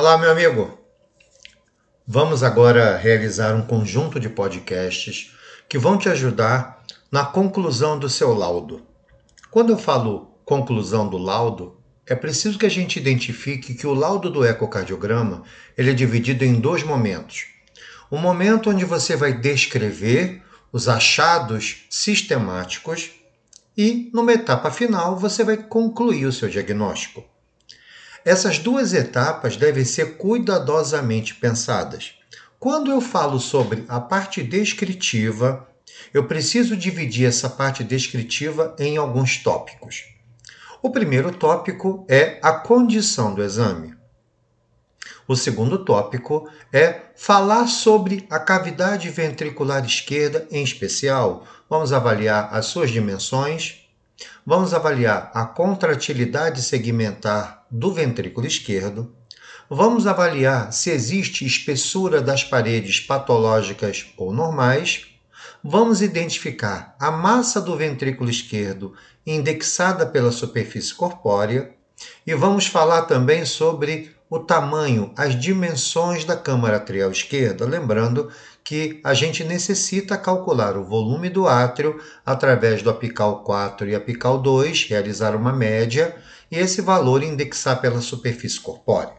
Olá, meu amigo. Vamos agora realizar um conjunto de podcasts que vão te ajudar na conclusão do seu laudo. Quando eu falo conclusão do laudo, é preciso que a gente identifique que o laudo do ecocardiograma ele é dividido em dois momentos. Um momento onde você vai descrever os achados sistemáticos e, numa etapa final, você vai concluir o seu diagnóstico. Essas duas etapas devem ser cuidadosamente pensadas. Quando eu falo sobre a parte descritiva, eu preciso dividir essa parte descritiva em alguns tópicos. O primeiro tópico é a condição do exame. O segundo tópico é falar sobre a cavidade ventricular esquerda em especial. Vamos avaliar as suas dimensões, vamos avaliar a contratilidade segmentar do ventrículo esquerdo, vamos avaliar se existe espessura das paredes patológicas ou normais, vamos identificar a massa do ventrículo esquerdo indexada pela superfície corpórea. E vamos falar também sobre o tamanho, as dimensões da câmara atrial esquerda, lembrando que a gente necessita calcular o volume do átrio através do apical 4 e apical 2, realizar uma média e esse valor indexar pela superfície corpórea.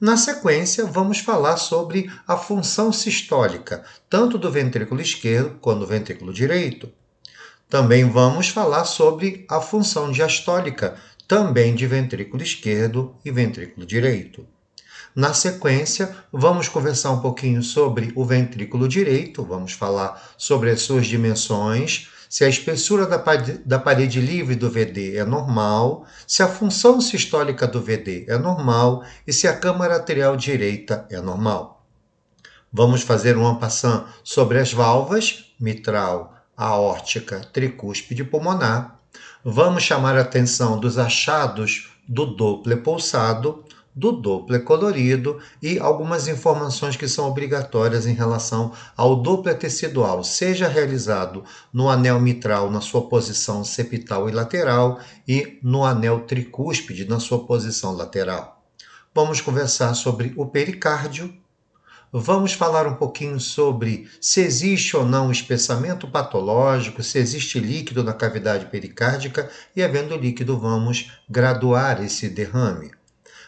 Na sequência, vamos falar sobre a função sistólica, tanto do ventrículo esquerdo quanto do ventrículo direito. Também vamos falar sobre a função diastólica, também de ventrículo esquerdo e ventrículo direito. Na sequência, vamos conversar um pouquinho sobre o ventrículo direito, vamos falar sobre as suas dimensões, se a espessura da parede, da parede livre do VD é normal, se a função sistólica do VD é normal e se a câmara arterial direita é normal. Vamos fazer um ampassant sobre as válvulas mitral, aórtica, tricúspide pulmonar vamos chamar a atenção dos achados do Doppler pulsado, do Doppler colorido e algumas informações que são obrigatórias em relação ao Doppler tecidual, seja realizado no anel mitral na sua posição septal e lateral e no anel tricúspide na sua posição lateral. Vamos conversar sobre o pericárdio, Vamos falar um pouquinho sobre se existe ou não espessamento patológico, se existe líquido na cavidade pericárdica e, havendo líquido, vamos graduar esse derrame.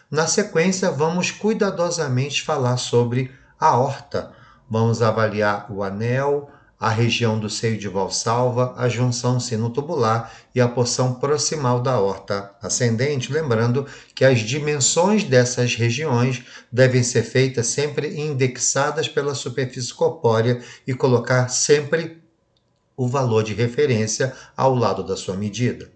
Na sequência, vamos cuidadosamente falar sobre a aorta. Vamos avaliar o anel, a região do seio de valsalva, a junção sinotubular e a porção proximal da aorta ascendente, lembrando que as dimensões dessas regiões devem ser feitas sempre indexadas pela superfície corpórea e colocar sempre o valor de referência ao lado da sua medida.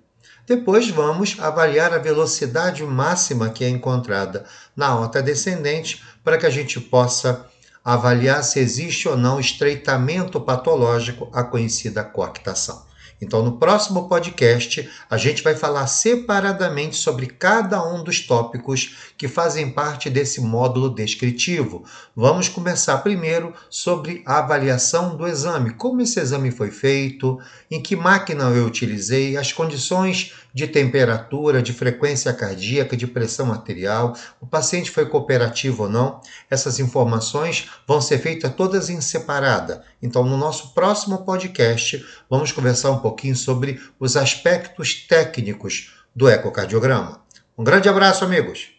Depois vamos avaliar a velocidade máxima que é encontrada na aorta descendente para que a gente possa avaliar se existe ou não estreitamento patológico, a conhecida coactação. Então, no próximo podcast, a gente vai falar separadamente sobre cada um dos tópicos que fazem parte desse módulo descritivo. Vamos começar primeiro sobre a avaliação do exame, como esse exame foi feito, em que máquina eu utilizei, as condições de temperatura, de frequência cardíaca, de pressão arterial, o paciente foi cooperativo ou não. Essas informações vão ser feitas todas em separada. Então, no nosso próximo podcast, vamos conversar um pouquinho sobre os aspectos técnicos do ecocardiograma. Um grande abraço, amigos!